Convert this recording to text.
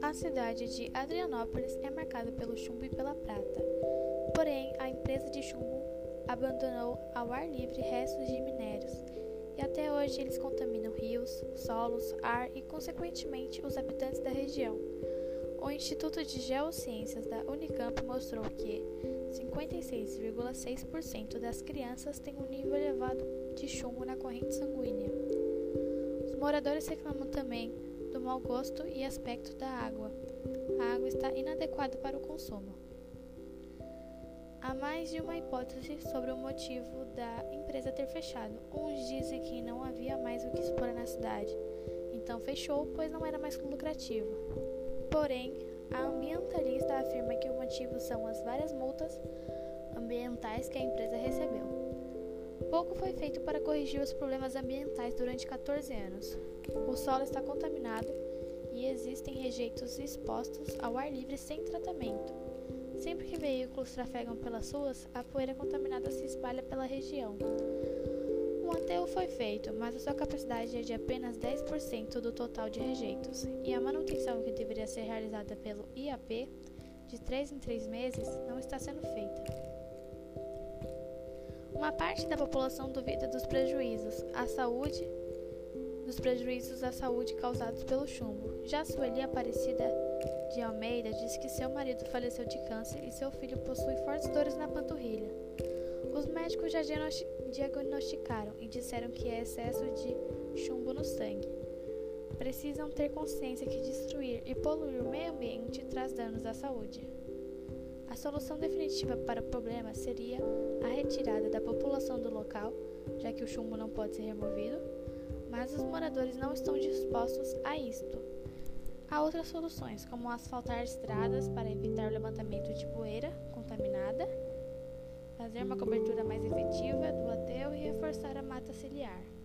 A cidade de Adrianópolis é marcada pelo chumbo e pela prata. Porém, a empresa de chumbo abandonou ao ar livre restos de minérios e até hoje eles contaminam rios, solos, ar e, consequentemente, os habitantes da região. O Instituto de Geociências da Unicamp mostrou que 56,6% das crianças têm um nível elevado de chumbo na corrente sanguínea. Os moradores reclamam também do mau gosto e aspecto da água. A água está inadequada para o consumo. Há mais de uma hipótese sobre o motivo da empresa ter fechado. Uns dizem que não havia mais o que explorar na cidade, então fechou, pois não era mais lucrativo. Porém, a ambientalista afirma que o motivo são as várias multas ambientais que a empresa recebeu. Pouco foi feito para corrigir os problemas ambientais durante 14 anos. O solo está contaminado e existem rejeitos expostos ao ar livre sem tratamento. Sempre que veículos trafegam pelas ruas, a poeira contaminada se espalha pela região. Foi feito, mas a sua capacidade é de apenas 10% do total de rejeitos, e a manutenção que deveria ser realizada pelo IAP, de 3 em 3 meses, não está sendo feita. Uma parte da população duvida dos prejuízos à saúde dos prejuízos à saúde causados pelo chumbo. Já Sueli Aparecida de Almeida diz que seu marido faleceu de câncer e seu filho possui fortes dores na panturrilha. Os médicos já diagnosticaram e disseram que é excesso de chumbo no sangue. Precisam ter consciência que destruir e poluir o meio ambiente traz danos à saúde. A solução definitiva para o problema seria a retirada da população do local, já que o chumbo não pode ser removido, mas os moradores não estão dispostos a isto. Há outras soluções, como asfaltar estradas para evitar o levantamento de poeira contaminada, fazer uma cobertura mais efetiva reforçar a mata ciliar.